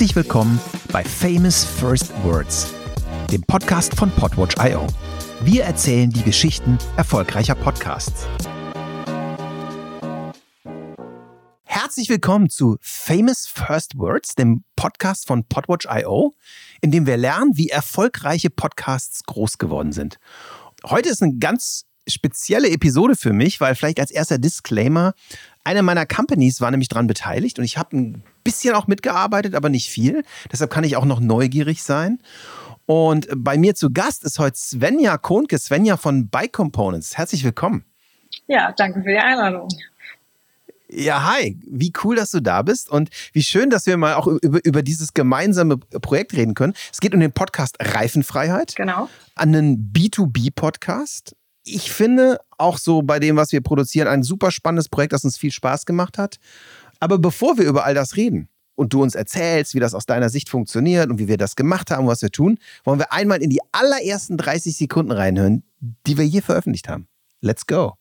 Herzlich willkommen bei Famous First Words, dem Podcast von Podwatch.io. Wir erzählen die Geschichten erfolgreicher Podcasts. Herzlich willkommen zu Famous First Words, dem Podcast von Podwatch.io, in dem wir lernen, wie erfolgreiche Podcasts groß geworden sind. Heute ist eine ganz spezielle Episode für mich, weil vielleicht als erster Disclaimer, eine meiner Companies war nämlich daran beteiligt und ich habe ein bisschen auch mitgearbeitet, aber nicht viel. Deshalb kann ich auch noch neugierig sein. Und bei mir zu Gast ist heute Svenja Kohnke, Svenja von Bike Components. Herzlich willkommen. Ja, danke für die Einladung. Ja, hi. Wie cool, dass du da bist und wie schön, dass wir mal auch über, über dieses gemeinsame Projekt reden können. Es geht um den Podcast Reifenfreiheit. Genau. Einen B2B-Podcast ich finde auch so bei dem, was wir produzieren, ein super spannendes Projekt, das uns viel Spaß gemacht hat. Aber bevor wir über all das reden und du uns erzählst, wie das aus deiner Sicht funktioniert und wie wir das gemacht haben, was wir tun, wollen wir einmal in die allerersten 30 Sekunden reinhören, die wir hier veröffentlicht haben. Let's go.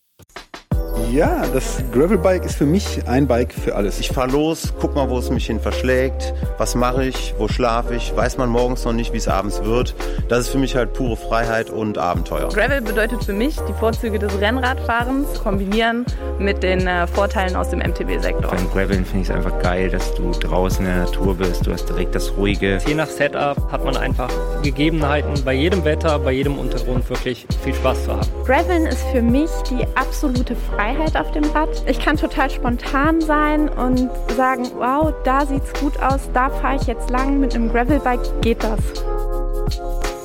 Ja, das Gravelbike ist für mich ein Bike für alles. Ich fahre los, guck mal, wo es mich hin verschlägt, was mache ich, wo schlafe ich, weiß man morgens noch nicht, wie es abends wird. Das ist für mich halt pure Freiheit und Abenteuer. Gravel bedeutet für mich die Vorzüge des Rennradfahrens kombinieren mit den äh, Vorteilen aus dem MTB-Sektor. Beim Graveln finde ich es einfach geil, dass du draußen in der Natur bist, du hast direkt das Ruhige. Je nach Setup hat man einfach Gegebenheiten, bei jedem Wetter, bei jedem Untergrund wirklich viel Spaß zu haben. Graveln ist für mich die absolute Freiheit Freiheit auf dem Rad. Ich kann total spontan sein und sagen, wow, da sieht's gut aus, da fahre ich jetzt lang mit einem Gravelbike, geht das.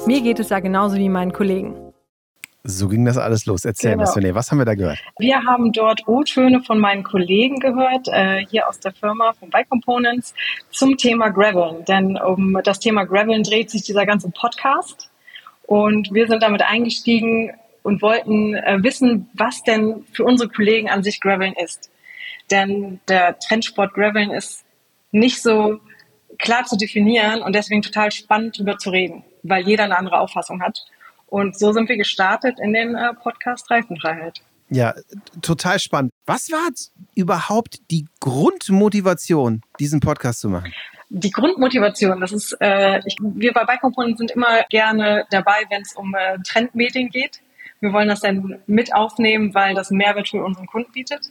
Mir geht es ja genauso wie meinen Kollegen. So ging das alles los. Erzähl genau. was, René. Was haben wir da gehört? Wir haben dort O-Töne von meinen Kollegen gehört, äh, hier aus der Firma von Bike Components, zum Thema Graveln. Denn um das Thema Graveln dreht sich dieser ganze Podcast. Und wir sind damit eingestiegen, und wollten äh, wissen, was denn für unsere Kollegen an sich Graveln ist. Denn der Trendsport Graveln ist nicht so klar zu definieren und deswegen total spannend darüber zu reden, weil jeder eine andere Auffassung hat. Und so sind wir gestartet in den äh, Podcast Reifenfreiheit. Ja, total spannend. Was war überhaupt die Grundmotivation, diesen Podcast zu machen? Die Grundmotivation, das ist, äh, ich, wir bei Bike Component sind immer gerne dabei, wenn es um äh, Trendmedien geht. Wir wollen das dann mit aufnehmen, weil das Mehrwert für unseren Kunden bietet.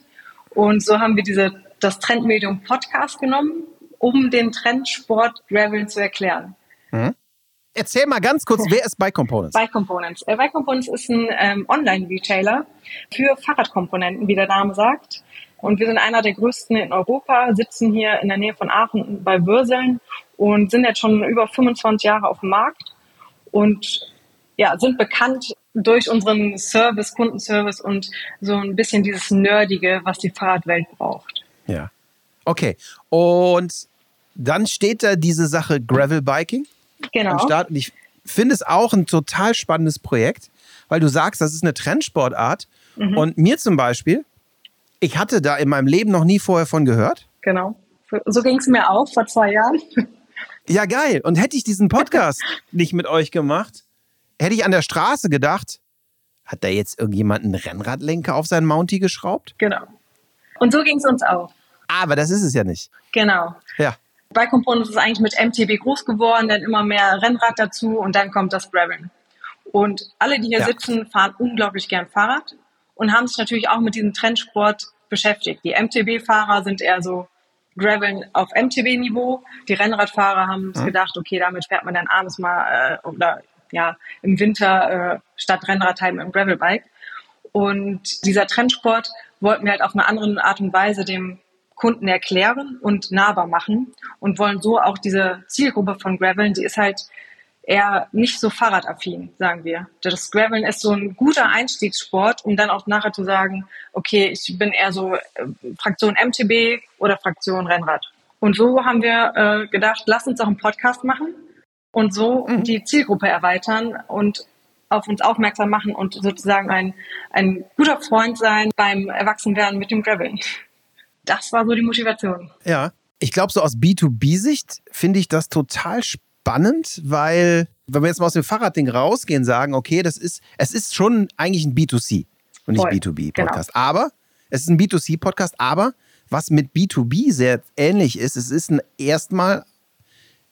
Und so haben wir diese, das Trendmedium Podcast genommen, um den Trendsport Gravel zu erklären. Mhm. Erzähl mal ganz kurz, wer ist Bike Components? Bike Components. Äh, Bike Components ist ein ähm, Online-Retailer für Fahrradkomponenten, wie der Name sagt. Und wir sind einer der größten in Europa, sitzen hier in der Nähe von Aachen bei Würseln und sind jetzt schon über 25 Jahre auf dem Markt und ja, sind bekannt durch unseren Service, Kundenservice und so ein bisschen dieses Nerdige, was die Fahrradwelt braucht. Ja. Okay. Und dann steht da diese Sache Gravelbiking genau. am Start. Und ich finde es auch ein total spannendes Projekt, weil du sagst, das ist eine Trendsportart. Mhm. Und mir zum Beispiel, ich hatte da in meinem Leben noch nie vorher von gehört. Genau. So ging es mir auch vor zwei Jahren. Ja, geil. Und hätte ich diesen Podcast nicht mit euch gemacht, hätte ich an der Straße gedacht, hat da jetzt irgendjemand einen Rennradlenker auf sein Mountie geschraubt? Genau. Und so ging es uns auch. Aber das ist es ja nicht. Genau. Ja. Bike Components ist eigentlich mit MTB groß geworden, dann immer mehr Rennrad dazu und dann kommt das Graveln. Und alle, die hier ja. sitzen, fahren unglaublich gern Fahrrad und haben sich natürlich auch mit diesem Trendsport beschäftigt. Die MTB-Fahrer sind eher so Graveln auf MTB-Niveau. Die Rennradfahrer haben mhm. gedacht, okay, damit fährt man dann abends mal äh, oder ja im Winter äh, statt Rennradheim im Gravelbike. Und dieser Trendsport wollten wir halt auf eine andere Art und Weise dem Kunden erklären und nahbar machen und wollen so auch diese Zielgruppe von Graveln, die ist halt eher nicht so fahrradaffin, sagen wir. Das Graveln ist so ein guter Einstiegssport, um dann auch nachher zu sagen, okay, ich bin eher so äh, Fraktion MTB oder Fraktion Rennrad. Und so haben wir äh, gedacht, lass uns auch einen Podcast machen und so mhm. die Zielgruppe erweitern und auf uns aufmerksam machen und sozusagen ein, ein guter Freund sein beim Erwachsenwerden mit dem Graveln. Das war so die Motivation. Ja, ich glaube, so aus B2B-Sicht finde ich das total spannend, weil, wenn wir jetzt mal aus dem Fahrradding rausgehen, sagen, okay, das ist, es ist schon eigentlich ein B2C und nicht B2B-Podcast. Genau. Aber es ist ein B2C-Podcast, aber was mit B2B sehr ähnlich ist, es ist ein erstmal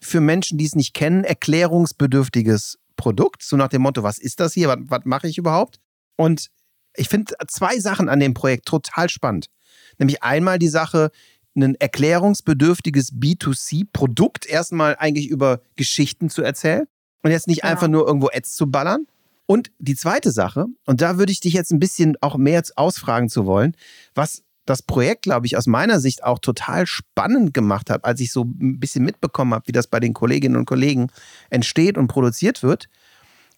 für Menschen, die es nicht kennen, erklärungsbedürftiges Produkt. So nach dem Motto, was ist das hier? Was, was mache ich überhaupt? Und ich finde zwei Sachen an dem Projekt total spannend. Nämlich einmal die Sache, ein erklärungsbedürftiges B2C-Produkt erstmal eigentlich über Geschichten zu erzählen und jetzt nicht Genau. einfach nur irgendwo Ads zu ballern. Und die zweite Sache, und da würde ich dich jetzt ein bisschen auch mehr ausfragen zu wollen, was das Projekt, glaube ich, aus meiner Sicht auch total spannend gemacht hat, als ich so ein bisschen mitbekommen habe, wie das bei den Kolleginnen und Kollegen entsteht und produziert wird,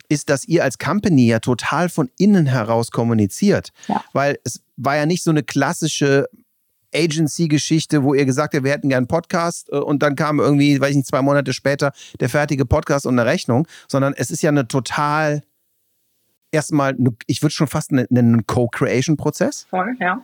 ist, dass ihr als Company ja total von innen heraus kommuniziert. Ja. Weil es war ja nicht so eine klassische Agency-Geschichte, wo ihr gesagt habt, wir hätten gern einen Podcast äh, und dann kam irgendwie, weiß ich nicht, zwei Monate später der fertige Podcast und eine Rechnung, sondern es ist ja eine total, erstmal, ich würde schon fast nennen, einen Co-Creation-Prozess. Voll, ja.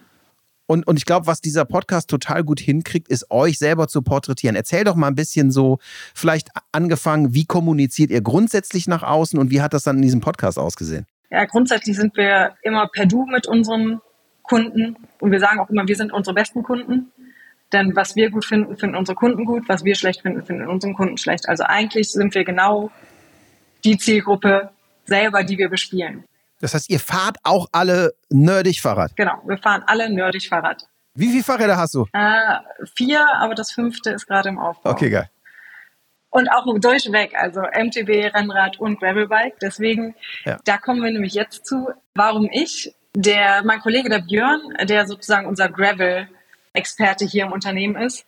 Und, und ich glaube, was dieser Podcast total gut hinkriegt, ist euch selber zu porträtieren. Erzähl doch mal ein bisschen so, vielleicht angefangen, wie kommuniziert ihr grundsätzlich nach außen und wie hat das dann in diesem Podcast ausgesehen? Ja, grundsätzlich sind wir immer per Du mit unseren Kunden und wir sagen auch immer, wir sind unsere besten Kunden. Denn was wir gut finden, finden unsere Kunden gut. Was wir schlecht finden, finden unsere Kunden schlecht. Also eigentlich sind wir genau die Zielgruppe selber, die wir bespielen. Das heißt, ihr fahrt auch alle nerdig Fahrrad. Genau, wir fahren alle nerdig Fahrrad. Wie viele Fahrräder hast du? Äh, vier, aber das fünfte ist gerade im Aufbau. Okay, geil. Und auch durchweg, also MTB, Rennrad und Gravelbike. Deswegen, Ja. da kommen wir nämlich jetzt zu, warum ich, der, mein Kollege der Björn, der sozusagen unser Gravel-Experte hier im Unternehmen ist,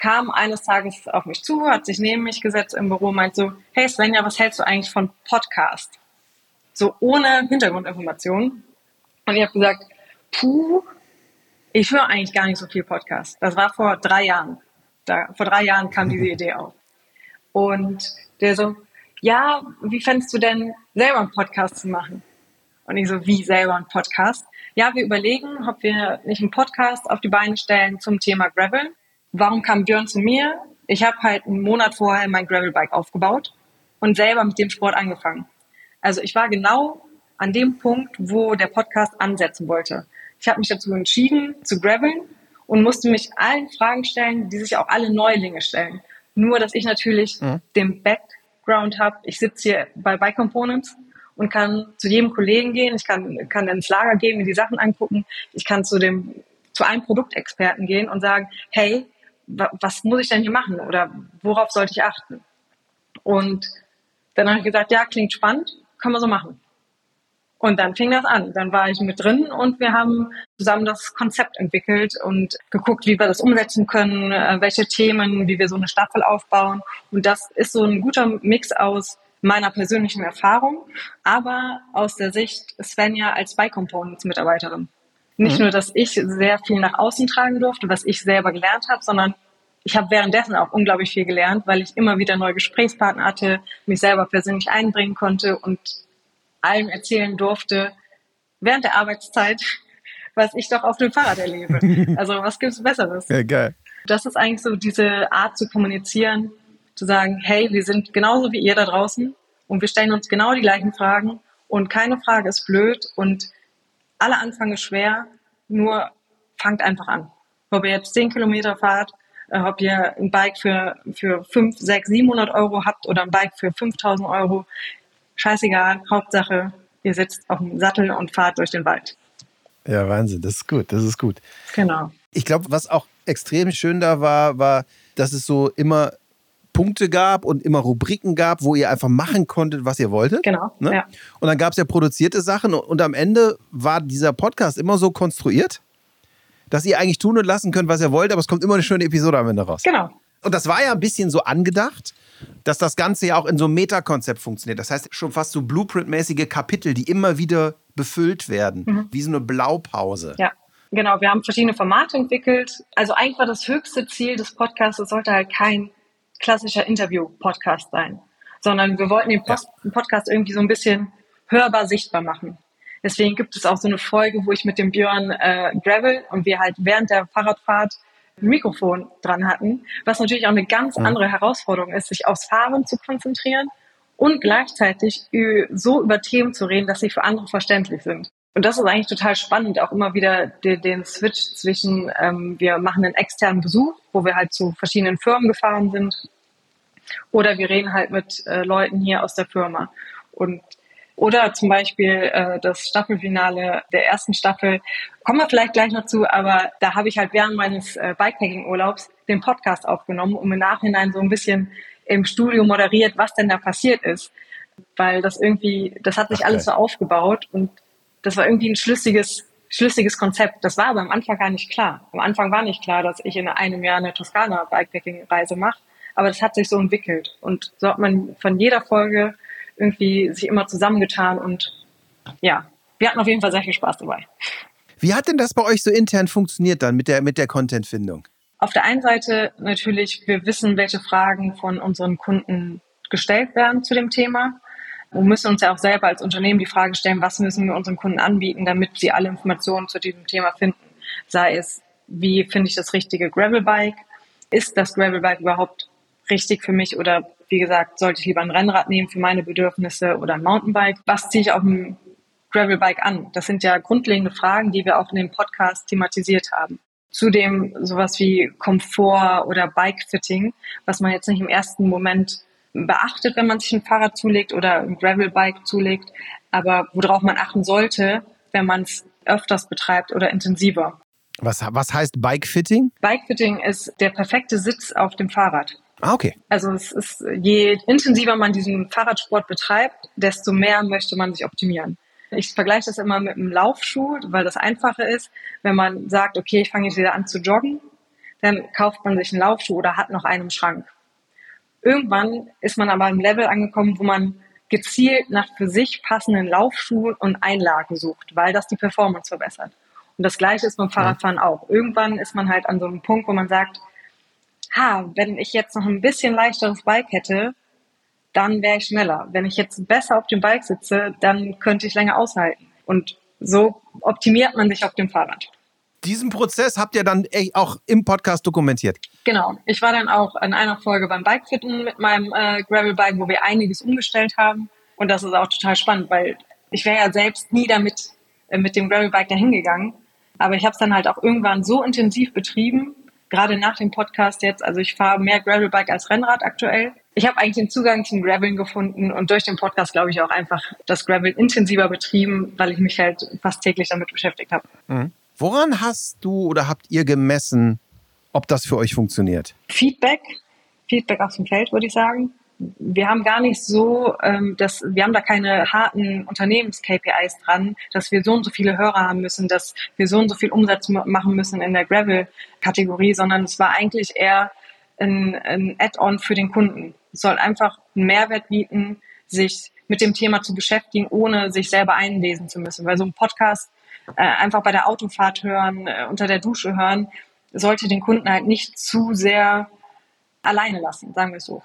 kam eines Tages auf mich zu, hat sich neben mich gesetzt im Büro, meint so, hey Svenja, was hältst du eigentlich von Podcast? So ohne Hintergrundinformationen. Und ich habe gesagt, puh, ich höre eigentlich gar nicht so viel Podcast. Das war vor drei Jahren. Da, vor drei Jahren kam diese Idee auf. Und der so, ja, wie fändest du denn selber einen Podcast zu machen? Und ich so, wie selber einen Podcast? Ja, wir überlegen, ob wir nicht einen Podcast auf die Beine stellen zum Thema Gravel. Warum kam Björn zu mir? Ich habe halt einen Monat vorher mein Gravelbike aufgebaut und selber mit dem Sport angefangen. Also ich war genau an dem Punkt, wo der Podcast ansetzen wollte. Ich habe mich dazu entschieden, zu graveln und musste mich allen Fragen stellen, die sich auch alle Neulinge stellen. Nur, dass ich natürlich Mhm. den Background habe. Ich sitze hier bei Bike Components und kann zu jedem Kollegen gehen. Ich kann, kann ins Lager gehen, mir die Sachen angucken. Ich kann zu dem, zu einem Produktexperten gehen und sagen, hey, wa- was muss ich denn hier machen? Oder worauf sollte ich achten? Und dann habe ich gesagt, ja, klingt spannend, können wir so machen. Und dann fing das an. Dann war ich mit drin und wir haben zusammen das Konzept entwickelt und geguckt, wie wir das umsetzen können, äh, welche Themen, wie wir so eine Staffel aufbauen. Und das ist so ein guter Mix aus meiner persönlichen Erfahrung, aber aus der Sicht Svenja als Bike Components Mitarbeiterin. Nicht Mhm. nur, dass ich sehr viel nach außen tragen durfte, was ich selber gelernt habe, sondern ich habe währenddessen auch unglaublich viel gelernt, weil ich immer wieder neue Gesprächspartner hatte, mich selber persönlich einbringen konnte und allem erzählen durfte während der Arbeitszeit, was ich doch auf dem Fahrrad erlebe. Also was gibt's Besseres? Ja, geil. Das ist eigentlich so diese Art zu kommunizieren, zu sagen, hey, wir sind genauso wie ihr da draußen und wir stellen uns genau die gleichen Fragen und keine Frage ist blöd und alle Anfang ist schwer, nur fangt einfach an. Ob ihr jetzt 10 Kilometer fahrt, ob ihr ein Bike für, für 5, 6, 700 Euro habt oder ein Bike für 5000 Euro, scheißegal, Hauptsache, ihr sitzt auf dem Sattel und fahrt durch den Wald. Ja, Wahnsinn, das ist gut, das ist gut. Genau. Ich glaube, was auch extrem schön da war, war, dass es so immer Punkte gab und immer Rubriken gab, wo ihr einfach machen konntet, was ihr wolltet. Genau. Ne? Ja. Und dann gab es ja produzierte Sachen und, und am Ende war dieser Podcast immer so konstruiert, dass ihr eigentlich tun und lassen könnt, was ihr wollt, aber es kommt immer eine schöne Episode am Ende raus. Genau. Und das war ja ein bisschen so angedacht, dass das Ganze ja auch in so einem Metakonzept funktioniert. Das heißt, schon fast so Blueprint-mäßige Kapitel, die immer wieder befüllt werden, wie so eine Blaupause. Ja, genau. Wir haben verschiedene Formate entwickelt. Also eigentlich war das höchste Ziel des Podcasts, es sollte halt kein klassischer Interview-Podcast sein, sondern wir wollten den Post Podcast irgendwie so ein bisschen hörbar sichtbar machen. Deswegen gibt es auch so eine Folge, wo ich mit dem Björn äh, Gravel und wir halt während der Fahrradfahrt ein Mikrofon dran hatten, was natürlich auch eine ganz andere Herausforderung ist, sich aufs Fahren zu konzentrieren und gleichzeitig so über Themen zu reden, dass sie für andere verständlich sind. Und das ist eigentlich total spannend, auch immer wieder den, den Switch zwischen, ähm, wir machen einen externen Besuch, wo wir halt zu verschiedenen Firmen gefahren sind Oder wir reden halt mit äh, Leuten hier aus der Firma. Und oder zum Beispiel äh, das Staffelfinale der ersten Staffel. Kommen wir vielleicht gleich noch zu, aber da habe ich halt während meines äh, Bikepacking-Urlaubs den Podcast aufgenommen, um im Nachhinein so ein bisschen im Studio moderiert, was denn da passiert ist. Weil das irgendwie, das hat sich okay. alles so aufgebaut und das war irgendwie ein schlüssiges, schlüssiges Konzept. Das war aber am Anfang gar nicht klar. Am Anfang war nicht klar, dass ich in einem Jahr eine Toskana Bikepacking-Reise mache. Aber das hat sich so entwickelt. Und so hat man von jeder Folge irgendwie sich immer zusammengetan und ja, wir hatten auf jeden Fall sehr viel Spaß dabei. Wie hat denn das bei euch so intern funktioniert dann mit der, mit der Content-Findung? Auf der einen Seite natürlich, wir wissen, welche Fragen von unseren Kunden gestellt werden zu dem Thema. Wir müssen uns ja auch selber als Unternehmen die Frage stellen, was müssen wir unseren Kunden anbieten, damit sie alle Informationen zu diesem Thema finden. Sei es, wie finde ich das richtige Gravelbike? Ist das Gravelbike überhaupt richtig für mich oder wie gesagt, sollte ich lieber ein Rennrad nehmen für meine Bedürfnisse oder ein Mountainbike? Was ziehe ich auf dem Gravelbike an? Das sind ja grundlegende Fragen, die wir auch in dem Podcast thematisiert haben. Zudem sowas wie Komfort oder Bike-Fitting, was man jetzt nicht im ersten Moment beachtet, wenn man sich ein Fahrrad zulegt oder ein Gravelbike zulegt, aber worauf man achten sollte, wenn man es öfters betreibt oder intensiver. Was, was heißt Bike-Fitting? Bike-Fitting ist der perfekte Sitz auf dem Fahrrad. Ah, okay. Also es ist, je intensiver man diesen Fahrradsport betreibt, desto mehr möchte man sich optimieren. Ich vergleiche das immer mit einem Laufschuh, weil das einfacher ist. Wenn man sagt, okay, ich fange jetzt wieder an zu joggen, dann kauft man sich einen Laufschuh oder hat noch einen im Schrank. Irgendwann ist man aber im Level angekommen, wo man gezielt nach für sich passenden Laufschuhen und Einlagen sucht, weil das die Performance verbessert. Und das Gleiche ist beim Fahrradfahren auch. Irgendwann ist man halt an so einem Punkt, wo man sagt, ha, wenn ich jetzt noch ein bisschen leichteres Bike hätte, dann wäre ich schneller. Wenn ich jetzt besser auf dem Bike sitze, dann könnte ich länger aushalten. Und so optimiert man sich auf dem Fahrrad. Diesen Prozess habt ihr dann auch im Podcast dokumentiert. Genau. Ich war dann auch an einer Folge beim Bikefitten mit meinem äh, Gravelbike, wo wir einiges umgestellt haben. Und das ist auch total spannend, weil ich wäre ja selbst nie damit äh, mit dem Gravelbike dahin gegangen. Aber ich habe es dann halt auch irgendwann so intensiv betrieben, gerade nach dem Podcast jetzt, also ich fahre mehr Gravelbike als Rennrad aktuell. Ich habe eigentlich den Zugang zum Graveln gefunden und durch den Podcast glaube ich auch einfach das Gravel intensiver betrieben, weil ich mich halt fast täglich damit beschäftigt habe. Mhm. Woran hast du oder habt ihr gemessen, ob das für euch funktioniert? Feedback, Feedback aus dem Feld, würde ich sagen wir haben gar nicht so, ähm, dass wir haben da keine harten Unternehmens-KPIs dran, dass wir so und so viele Hörer haben müssen, dass wir so und so viel Umsatz machen müssen in der Gravel-Kategorie, sondern es war eigentlich eher ein, ein Add-on für den Kunden. Es soll einfach einen Mehrwert bieten, sich mit dem Thema zu beschäftigen, ohne sich selber einlesen zu müssen. Weil so ein Podcast äh, einfach bei der Autofahrt hören, äh, unter der Dusche hören, sollte den Kunden halt nicht zu sehr alleine lassen, sagen wir es so.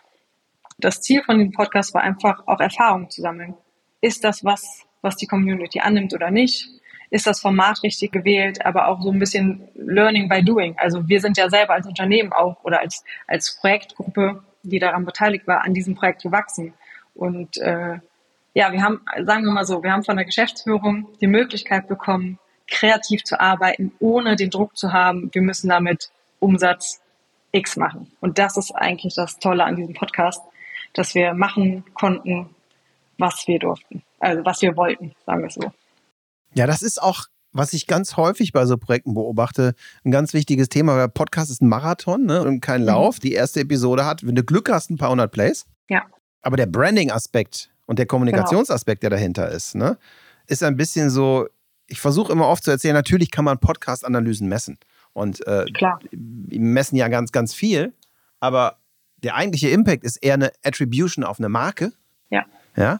Das Ziel von dem Podcast war einfach auch Erfahrungen zu sammeln. Ist das was, was die Community annimmt oder nicht? Ist das Format richtig gewählt? Aber auch so ein bisschen Learning by Doing. Also wir sind ja selber als Unternehmen auch oder als, als Projektgruppe, die daran beteiligt war, an diesem Projekt gewachsen. Und äh, ja, wir haben, sagen wir mal so, wir haben von der Geschäftsführung die Möglichkeit bekommen, kreativ zu arbeiten, ohne den Druck zu haben, wir müssen damit Umsatz X machen. Und das ist eigentlich das Tolle an diesem Podcast, dass wir machen konnten, was wir durften, also was wir wollten, sagen wir so. Ja, das ist auch, was ich ganz häufig bei so Projekten beobachte, ein ganz wichtiges Thema. Der Podcast ist ein Marathon ne, und kein mhm. Lauf. Mhm. Die erste Episode hat, wenn du Glück hast, ein paar hundert Plays. Ja. Aber der Branding-Aspekt und der Kommunikationsaspekt, der dahinter ist, ne, ist ein bisschen so, ich versuche immer oft zu erzählen, natürlich kann man Podcast-Analysen messen. Und äh, messen ja ganz, ganz viel. Aber der eigentliche Impact ist eher eine Attribution auf eine Marke. Ja. Ja.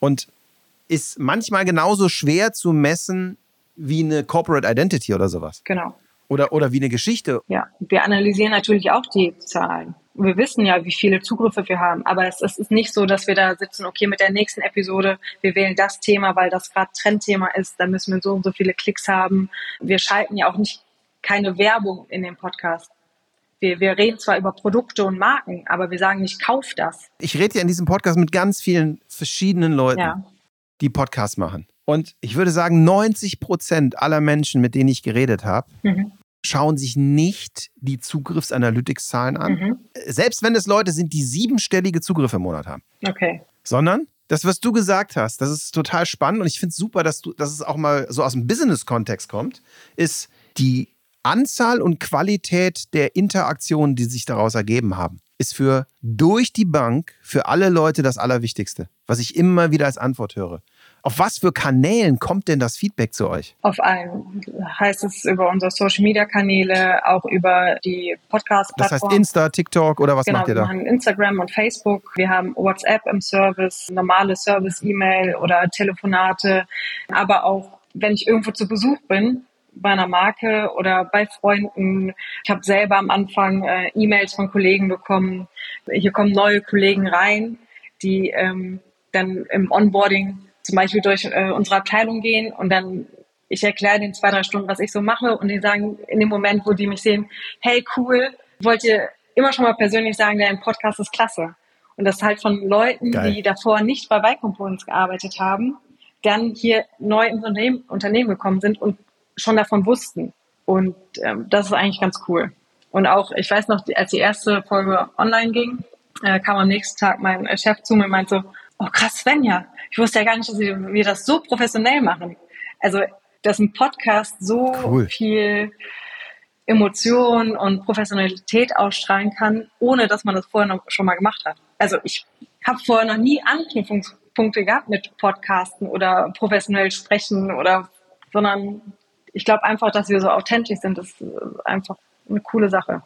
Und ist manchmal genauso schwer zu messen wie eine Corporate Identity oder sowas. Genau. Oder, oder wie eine Geschichte. Ja, wir analysieren natürlich auch die Zahlen. Wir wissen ja, wie viele Zugriffe wir haben, aber es, es ist nicht so, dass wir da sitzen, okay, mit der nächsten Episode, wir wählen das Thema, weil das gerade Trendthema ist, da müssen wir so und so viele Klicks haben. Wir schalten ja auch nicht keine Werbung in den Podcast. Wir, wir reden zwar über Produkte und Marken, aber wir sagen nicht, kauf das. Ich rede ja in diesem Podcast mit ganz vielen verschiedenen Leuten, ja. die Podcasts machen. Und ich würde sagen, 90 Prozent aller Menschen, mit denen ich geredet habe, mhm. schauen sich nicht die Zugriffsanalytics-Zahlen an, Mhm. selbst wenn es Leute sind, die siebenstellige Zugriffe im Monat haben, Okay. sondern das, was du gesagt hast, das ist total spannend und ich finde es super, dass, du, dass es auch mal so aus dem Business-Kontext kommt, ist die Anzahl und Qualität der Interaktionen, die sich daraus ergeben haben, ist für durch die Bank, für alle Leute das Allerwichtigste, was ich immer wieder als Antwort höre. Auf was für Kanälen kommt denn das Feedback zu euch? Auf allen. Heißt es über unsere Social Media Kanäle, auch über die podcast Das heißt Insta, TikTok oder was genau, macht ihr wir da? haben Instagram und Facebook. Wir haben WhatsApp im Service, normale Service-E-Mail oder Telefonate. Aber auch, wenn ich irgendwo zu Besuch bin, bei einer Marke oder bei Freunden. Ich habe selber am Anfang äh, E-Mails von Kollegen bekommen. Hier kommen neue Kollegen rein, die ähm, dann im Onboarding zum Beispiel durch äh, unsere Abteilung gehen und dann ich erkläre den zwei, drei Stunden, was ich so mache und die sagen in dem Moment, wo die mich sehen, hey cool, wollt ihr immer schon mal persönlich sagen, dein Podcast ist klasse. Und das halt von Leuten, Geil. die davor nicht bei Bike-Components gearbeitet haben, dann hier neu ins Unternehmen, Unternehmen gekommen sind und schon davon wussten. Und ähm, das ist eigentlich ganz cool. Und auch, ich weiß noch, als die erste Folge online ging, äh, kam am nächsten Tag mein äh, Chef zu mir und meinte so, oh krass, Svenja, ich wusste ja gar nicht, dass wir, wir das so professionell machen. Also, dass ein Podcast so Cool. viel Emotion und Professionalität ausstrahlen kann, ohne dass man das vorher noch schon mal gemacht hat. Also ich habe vorher noch nie Anknüpfungspunkte gehabt mit Podcasten oder professionell sprechen oder, sondern ich glaube einfach, dass wir so authentisch sind, das ist einfach eine coole Sache.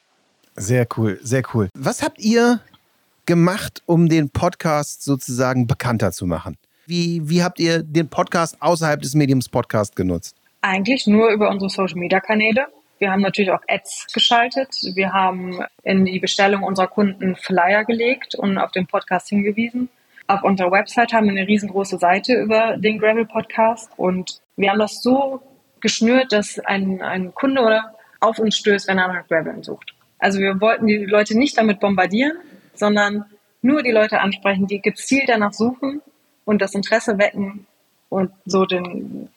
Sehr cool, sehr cool. Was habt ihr gemacht, um den Podcast sozusagen bekannter zu machen? Wie, wie habt ihr den Podcast außerhalb des Mediums Podcast genutzt? Eigentlich nur über unsere Social Media Kanäle. Wir haben natürlich auch Ads geschaltet. Wir haben in die Bestellung unserer Kunden Flyer gelegt und auf den Podcast hingewiesen. Auf unserer Website haben wir eine riesengroße Seite über den Gravel Podcast und wir haben das so geschnürt, dass ein, ein Kunde oder auf uns stößt, wenn er nach Graveln sucht. Also wir wollten die Leute nicht damit bombardieren, sondern nur die Leute ansprechen, die gezielt danach suchen und das Interesse wecken und so den,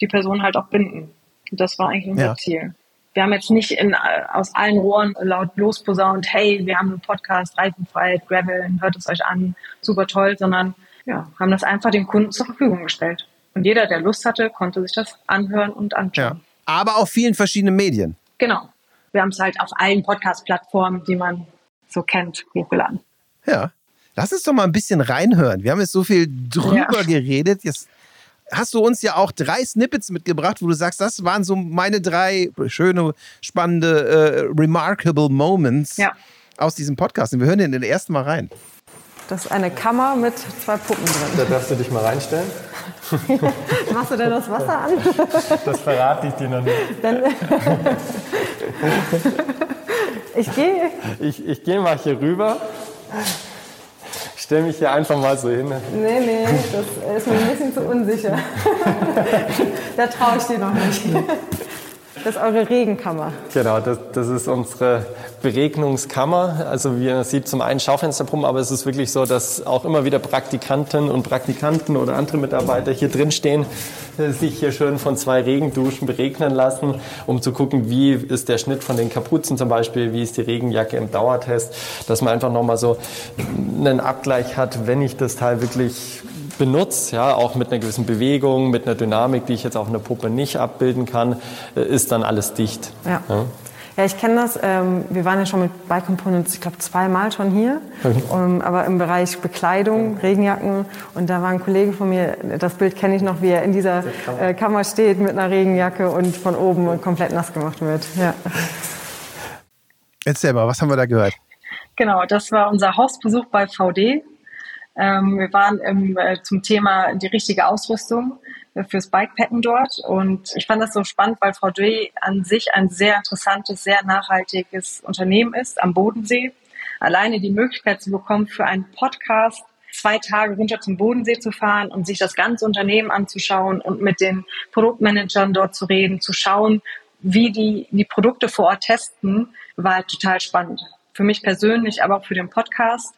die Person halt auch binden. Und das war eigentlich unser Ja. Ziel. Wir haben jetzt nicht in, aus allen Rohren laut losposaunt, hey, wir haben einen Podcast, Reifenfreiheit, Gravel, hört es euch an, super toll, sondern ja, haben das einfach den Kunden zur Verfügung gestellt. Und jeder, der Lust hatte, konnte sich das anhören und anschauen. Ja. Aber auf vielen verschiedenen Medien. Genau. Wir haben es halt auf allen Podcast-Plattformen, die man so kennt, hochgeladen. Ja. Lass uns doch mal ein bisschen reinhören. Wir haben jetzt so viel drüber Ja. geredet. Jetzt hast du uns ja auch drei Snippets mitgebracht, wo du sagst, das waren so meine drei schöne, spannende, äh, remarkable Moments Ja. aus diesem Podcast. Und wir hören in den ersten Mal rein. Das ist eine Kammer mit zwei Puppen drin. Da darfst du dich mal reinstellen. Machst du denn das Wasser an? Das verrate ich dir noch nicht. Ich gehe. Ich, ich gehe mal hier rüber. Stell mich hier einfach mal so hin. Nee, nee, das ist mir ein bisschen zu unsicher. da traue ich dir noch nicht. Das ist eure Regenkammer. Genau, das, das ist unsere Beregnungskammer. Also wie ihr sieht, zum einen Schaufensterpumpen, aber es ist wirklich so, dass auch immer wieder Praktikanten und Praktikanten oder andere Mitarbeiter hier drin stehen, äh, sich hier schön von zwei Regenduschen beregnen lassen, um zu gucken, wie ist der Schnitt von den Kapuzen zum Beispiel, wie ist die Regenjacke im Dauertest, dass man einfach nochmal so einen Abgleich hat, wenn ich das Teil wirklich benutze, ja, auch mit einer gewissen Bewegung, mit einer Dynamik, die ich jetzt auf einer Puppe nicht abbilden kann, äh, ist dann alles dicht. Ja. Ja, ich kenne das. Ähm, wir waren ja schon mit Bike Components, ich glaube, zweimal schon hier. Ähm, aber im Bereich Bekleidung, Regenjacken. Und da war ein Kollege von mir, das Bild kenne ich noch, wie er in dieser äh, Kammer steht mit einer Regenjacke und von oben komplett nass gemacht wird. Ja. Erzähl mal, was haben wir da gehört? Genau, das war unser Hausbesuch bei VD. Ähm, wir waren im, äh, zum Thema die richtige Ausrüstung äh, fürs Bikepacken dort und ich fand das so spannend, weil VD an sich ein sehr interessantes, sehr nachhaltiges Unternehmen ist am Bodensee. Alleine die Möglichkeit zu bekommen, für einen Podcast zwei Tage runter zum Bodensee zu fahren und sich das ganze Unternehmen anzuschauen und mit den Produktmanagern dort zu reden, zu schauen, wie die die Produkte vor Ort testen, war total spannend. Für mich persönlich, aber auch für den Podcast.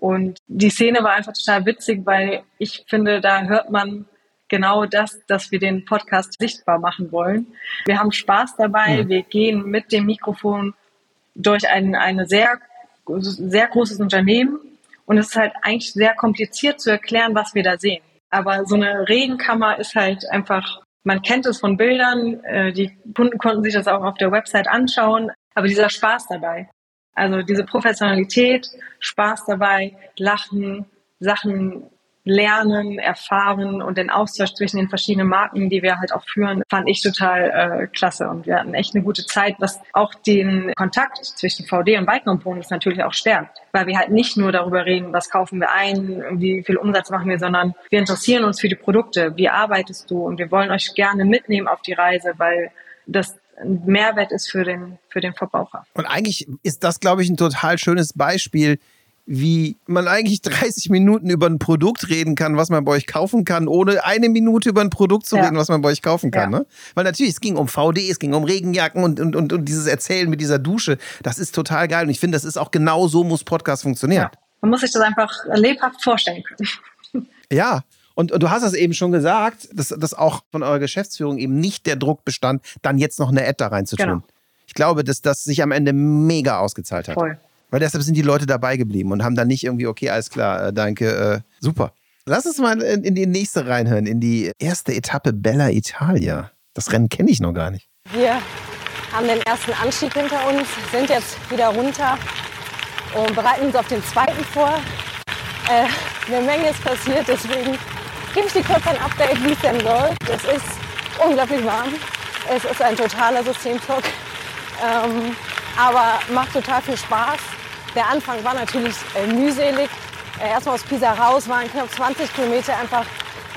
Und die Szene war einfach total witzig, weil ich finde, da hört man genau das, dass wir den Podcast sichtbar machen wollen. Wir haben Spaß dabei, mhm. wir gehen mit dem Mikrofon durch ein eine sehr, sehr großes Unternehmen und es ist halt eigentlich sehr kompliziert zu erklären, was wir da sehen. Aber so eine Regenkammer ist halt einfach, man kennt es von Bildern, äh, die Kunden konnten sich das auch auf der Website anschauen, aber dieser Spaß dabei. Also diese Professionalität, Spaß dabei, Lachen, Sachen lernen, erfahren und den Austausch zwischen den verschiedenen Marken, die wir halt auch führen, fand ich total äh, klasse. Und wir hatten echt eine gute Zeit, was auch den Kontakt zwischen VD und Bike Components natürlich auch stärkt. Weil wir halt nicht nur darüber reden, was kaufen wir ein, wie viel Umsatz machen wir, sondern wir interessieren uns für die Produkte. Wie arbeitest du? Und wir wollen euch gerne mitnehmen auf die Reise, weil das ein Mehrwert ist für den, für den Verbraucher. Und eigentlich ist das, glaube ich, ein total schönes Beispiel, wie man eigentlich 30 Minuten über ein Produkt reden kann, was man bei euch kaufen kann, ohne eine Minute über ein Produkt zu ja. reden, was man bei euch kaufen kann. Ja. Ne? Weil natürlich, es ging um VD, es ging um Regenjacken und, und, und, und dieses Erzählen mit dieser Dusche, das ist total geil. Und ich finde, das ist auch genau so muss Podcast funktionieren. Ja. Man muss sich das einfach lebhaft vorstellen können. Ja, und, und, du hast es eben schon gesagt, dass, dass auch von eurer Geschäftsführung eben nicht der Druck bestand, dann jetzt noch eine Ad da reinzutun. Genau. Ich glaube, dass das sich am Ende mega ausgezahlt hat. Voll. Weil deshalb sind die Leute dabei geblieben und haben dann nicht irgendwie, okay, alles klar, äh, danke, äh, super. Lass uns mal in, in, die nächste reinhören, in die erste Etappe Bella Italia. Das Rennen kenne ich noch gar nicht. Wir haben den ersten Anstieg hinter uns, sind jetzt wieder runter und bereiten uns auf den zweiten vor. Äh, eine Menge ist passiert, deswegen gebe ich dir kurz ein Update, wie es denn läuft. Es ist unglaublich warm. Es ist ein totaler Systemschock. Ähm, aber macht total viel Spaß. Der Anfang war natürlich äh, mühselig. Äh, erstmal aus Pisa raus waren knapp 20 Kilometer einfach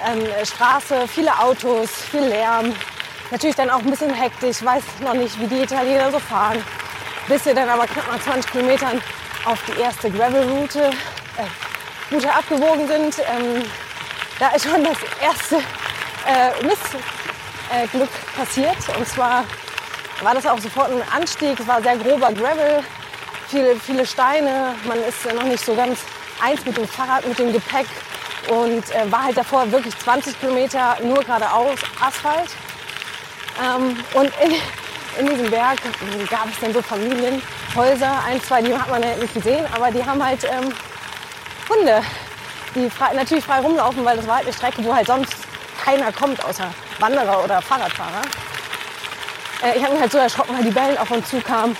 ähm, Straße, viele Autos, viel Lärm. Natürlich dann auch ein bisschen hektisch, weiß noch nicht, wie die Italiener so fahren. Bis wir dann aber knapp nach 20 Kilometern auf die erste Gravel-Route äh, Route abgewogen sind. Ähm, da ist schon das erste äh, Missglück äh, passiert. Und zwar war das auch sofort ein Anstieg. Es war sehr grober Gravel viele, viele Steine. Man ist noch nicht so ganz eins mit dem Fahrrad, mit dem Gepäck und äh, war halt davor wirklich 20 Kilometer nur geradeaus Asphalt. Ähm, und in, in diesem Berg gab es dann so Familienhäuser, ein, zwei, die hat man ja nicht gesehen, aber die haben halt ähm, Hunde, die frei, natürlich frei rumlaufen, weil das war halt eine Strecke, wo halt sonst keiner kommt, außer Wanderer oder Fahrradfahrer. Äh, ich habe mich halt so erschrocken, weil die Bellen auf uns zukamen,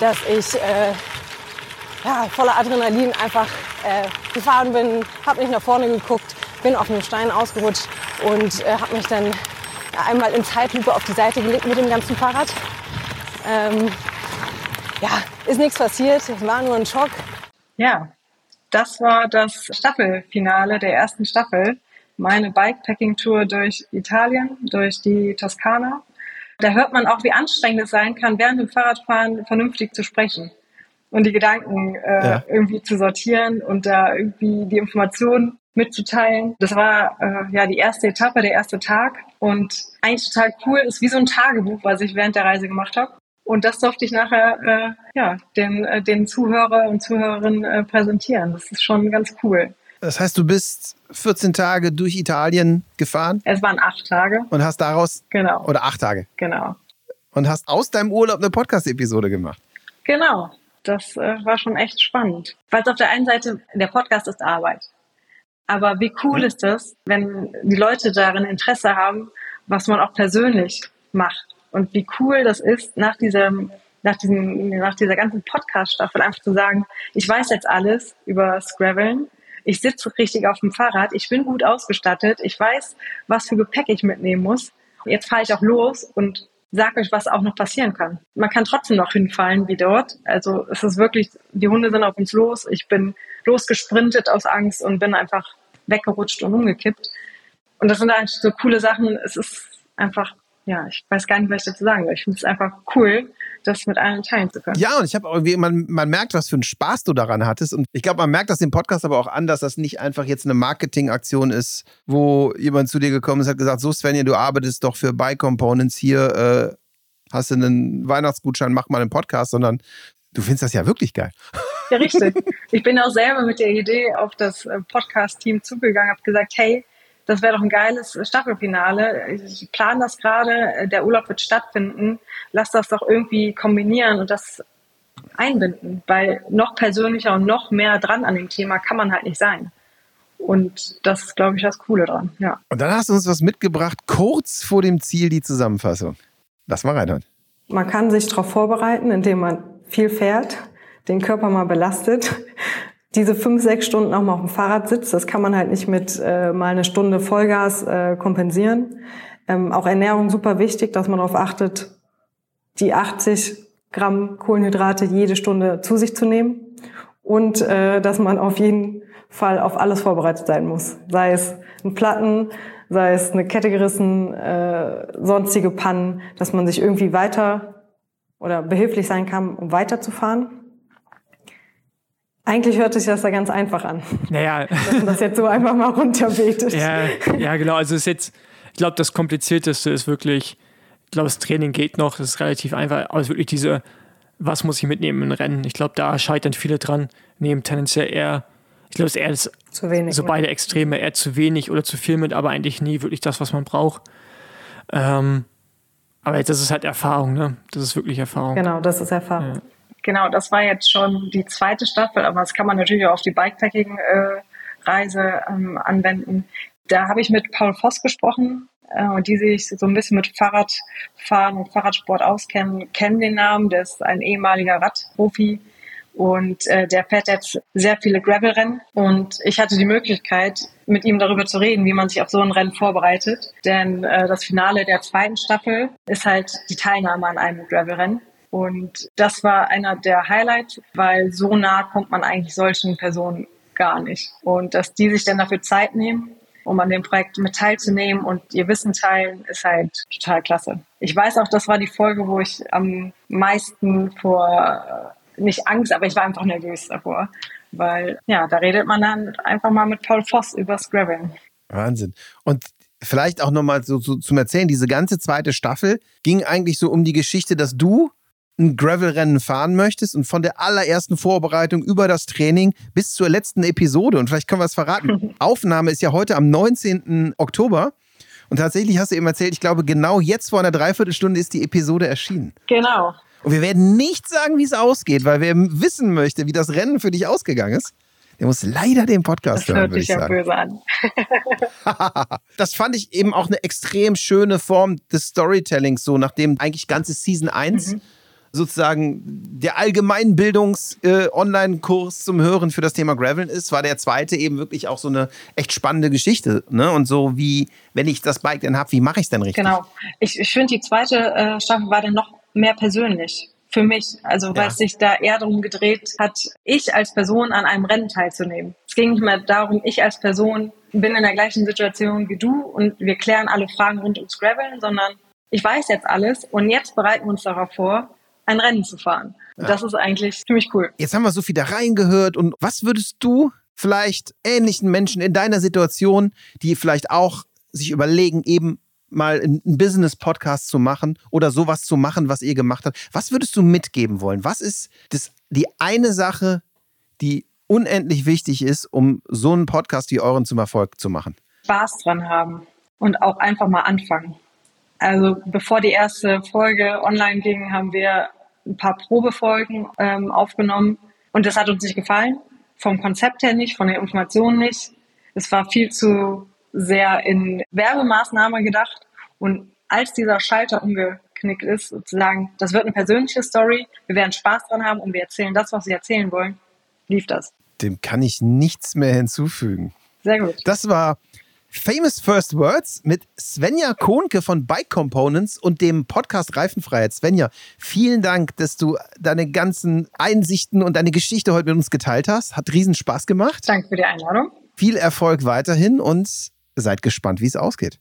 dass ich äh, ja, voller Adrenalin einfach äh, gefahren bin, habe nicht nach vorne geguckt, bin auf einem Stein ausgerutscht und äh, habe mich dann einmal in Zeitlupe auf die Seite gelegt mit dem ganzen Fahrrad. Ähm, ja, ist nichts passiert, war nur ein Schock. Ja, das war das Staffelfinale der ersten Staffel. Meine Bikepacking-Tour durch Italien, durch die Toskana. Da hört man auch, wie anstrengend es sein kann, während dem Fahrradfahren vernünftig zu sprechen und die Gedanken äh, ja. irgendwie zu sortieren und da irgendwie die Informationen mitzuteilen. Das war äh, ja die erste Etappe, der erste Tag und eigentlich total cool ist wie so ein Tagebuch, was ich während der Reise gemacht habe. Und das durfte ich nachher äh, ja den äh, den Zuhörer und Zuhörerinnen äh, präsentieren. Das ist schon ganz cool. Das heißt, du bist 14 Tage durch Italien gefahren? Es waren acht Tage. Und hast daraus genau oder acht Tage genau und hast aus deinem Urlaub eine Podcast-Episode gemacht. Genau das äh, war schon echt spannend. Weil es auf der einen Seite, der Podcast ist Arbeit. Aber wie cool mhm. ist das, wenn die Leute darin Interesse haben, was man auch persönlich macht. Und wie cool das ist, nach diesem, nach diesem, nach dieser ganzen Podcast-Staffel einfach zu sagen, ich weiß jetzt alles über Scraveln. Ich sitze richtig auf dem Fahrrad. Ich bin gut ausgestattet. Ich weiß, was für Gepäck ich mitnehmen muss. Jetzt fahre ich auch los und sag euch, was auch noch passieren kann. Man kann trotzdem noch hinfallen wie dort. Also es ist wirklich, die Hunde sind auf uns los. Ich bin losgesprintet aus Angst und bin einfach weggerutscht und umgekippt. Und das sind eigentlich so coole Sachen. Es ist einfach ja, ich weiß gar nicht, was ich dazu sagen soll. Ich finde es einfach cool, das mit allen teilen zu können. Ja, und ich habe irgendwie, man, man merkt, was für einen Spaß du daran hattest. Und ich glaube, man merkt das im Podcast aber auch an, dass das nicht einfach jetzt eine Marketingaktion ist, wo jemand zu dir gekommen ist und hat gesagt, so Svenja, du arbeitest doch für Buy Components hier, äh, hast du einen Weihnachtsgutschein, mach mal einen Podcast, sondern du findest das ja wirklich geil. Ja, richtig. Ich bin auch selber mit der Idee auf das äh, Podcast-Team zugegangen, habe gesagt, hey, das wäre doch ein geiles Staffelfinale. Ich plane das gerade, der Urlaub wird stattfinden. Lass das doch irgendwie kombinieren und das einbinden, weil noch persönlicher und noch mehr dran an dem Thema kann man halt nicht sein. Und das ist, glaube ich, das Coole dran, ja. Und dann hast du uns was mitgebracht, kurz vor dem Ziel die Zusammenfassung. Lass mal reinhören. Man kann sich darauf vorbereiten, indem man viel fährt, den Körper mal belastet. Diese fünf, sechs Stunden auch mal auf dem Fahrrad sitzt, das kann man halt nicht mit äh, mal eine Stunde Vollgas äh, kompensieren. Ähm, auch Ernährung super wichtig, dass man darauf achtet, die 80 Gramm Kohlenhydrate jede Stunde zu sich zu nehmen und äh, dass man auf jeden Fall auf alles vorbereitet sein muss. Sei es ein Platten, sei es eine Kette gerissen, äh, sonstige Pannen, dass man sich irgendwie weiter oder behilflich sein kann, um weiterzufahren. Eigentlich hört sich das da ganz einfach an. Naja. Dass man das jetzt so einfach mal runterbetet. Ja, ja genau. Also es ist jetzt, ich glaube, das Komplizierteste ist wirklich, ich glaube, das Training geht noch, das ist relativ einfach, aber es ist wirklich diese, was muss ich mitnehmen im Rennen? Ich glaube, da scheitern viele dran, nehmen tendenziell eher, ich glaube, es ist eher das, zu wenig, so beide Extreme, eher zu wenig oder zu viel mit, aber eigentlich nie wirklich das, was man braucht. Ähm, aber das ist halt Erfahrung, ne? Das ist wirklich Erfahrung. Genau, das ist Erfahrung. Ja. Genau, das war jetzt schon die zweite Staffel, aber das kann man natürlich auch auf die Bikepacking-Reise ähm, anwenden. Da habe ich mit Paul Voss gesprochen, äh, die sich so ein bisschen mit Fahrradfahren und Fahrradsport auskennen, kennen den Namen. Der ist ein ehemaliger Radprofi und äh, der fährt jetzt sehr viele Gravelrennen. Und ich hatte die Möglichkeit, mit ihm darüber zu reden, wie man sich auf so ein Rennen vorbereitet. Denn äh, das Finale der zweiten Staffel ist halt die Teilnahme an einem Gravelrennen. Und das war einer der Highlights, weil so nah kommt man eigentlich solchen Personen gar nicht. Und dass die sich dann dafür Zeit nehmen, um an dem Projekt mit teilzunehmen und ihr Wissen teilen, ist halt total klasse. Ich weiß auch, das war die Folge, wo ich am meisten vor, nicht Angst, aber ich war einfach nervös davor. Weil, ja, da redet man dann einfach mal mit Paul Voss über Graveln. Wahnsinn. Und vielleicht auch nochmal so, so zum Erzählen, diese ganze zweite Staffel ging eigentlich so um die Geschichte, dass du ein Gravel-Rennen fahren möchtest und von der allerersten Vorbereitung über das Training bis zur letzten Episode, und vielleicht können wir es verraten, Aufnahme ist ja heute am 19. Oktober. Und tatsächlich hast du eben erzählt, ich glaube, genau jetzt vor einer Dreiviertelstunde ist die Episode erschienen. Genau. Und wir werden nicht sagen, wie es ausgeht, weil wer wissen möchte, wie das Rennen für dich ausgegangen ist, der muss leider den Podcast das hören, würde ich ja sagen. böse an. das fand ich eben auch eine extrem schöne Form des Storytellings, so nachdem eigentlich ganze Season 1 mhm sozusagen der Allgemeinbildungs-Online-Kurs äh, zum Hören für das Thema Graveln ist, war der zweite eben wirklich auch so eine echt spannende Geschichte. Ne? Und so wie, wenn ich das Bike dann habe, wie mache ich es denn richtig? Genau. Ich, ich finde, die zweite äh, Staffel war dann noch mehr persönlich für mich. Also weil ja. es sich da eher darum gedreht hat, ich als Person an einem Rennen teilzunehmen. Es ging nicht mehr darum, ich als Person bin in der gleichen Situation wie du und wir klären alle Fragen rund ums Graveln, sondern ich weiß jetzt alles und jetzt bereiten wir uns darauf vor, ein Rennen zu fahren. Ja. Das ist eigentlich ziemlich cool. Jetzt haben wir so viel da reingehört und was würdest du vielleicht ähnlichen Menschen in deiner Situation, die vielleicht auch sich überlegen, eben mal einen Business-Podcast zu machen oder sowas zu machen, was ihr gemacht habt. Was würdest du mitgeben wollen? Was ist das, die eine Sache, die unendlich wichtig ist, um so einen Podcast wie euren zum Erfolg zu machen? Spaß dran haben und auch einfach mal anfangen. Also bevor die erste Folge online ging, haben wir ein paar Probefolgen ähm, aufgenommen und das hat uns nicht gefallen. Vom Konzept her nicht, von der Information nicht. Es war viel zu sehr in Werbemaßnahme gedacht und als dieser Schalter umgeknickt ist, sozusagen, das wird eine persönliche Story, wir werden Spaß dran haben und wir erzählen das, was sie erzählen wollen, lief das. Dem kann ich nichts mehr hinzufügen. Sehr gut. Das war Famous First Words mit Svenja Kohnke von Bike Components und dem Podcast Reifenfreiheit. Svenja, vielen Dank, dass du deine ganzen Einsichten und deine Geschichte heute mit uns geteilt hast. Hat riesen Spaß gemacht. Danke für die Einladung. Viel Erfolg weiterhin und seid gespannt, wie es ausgeht.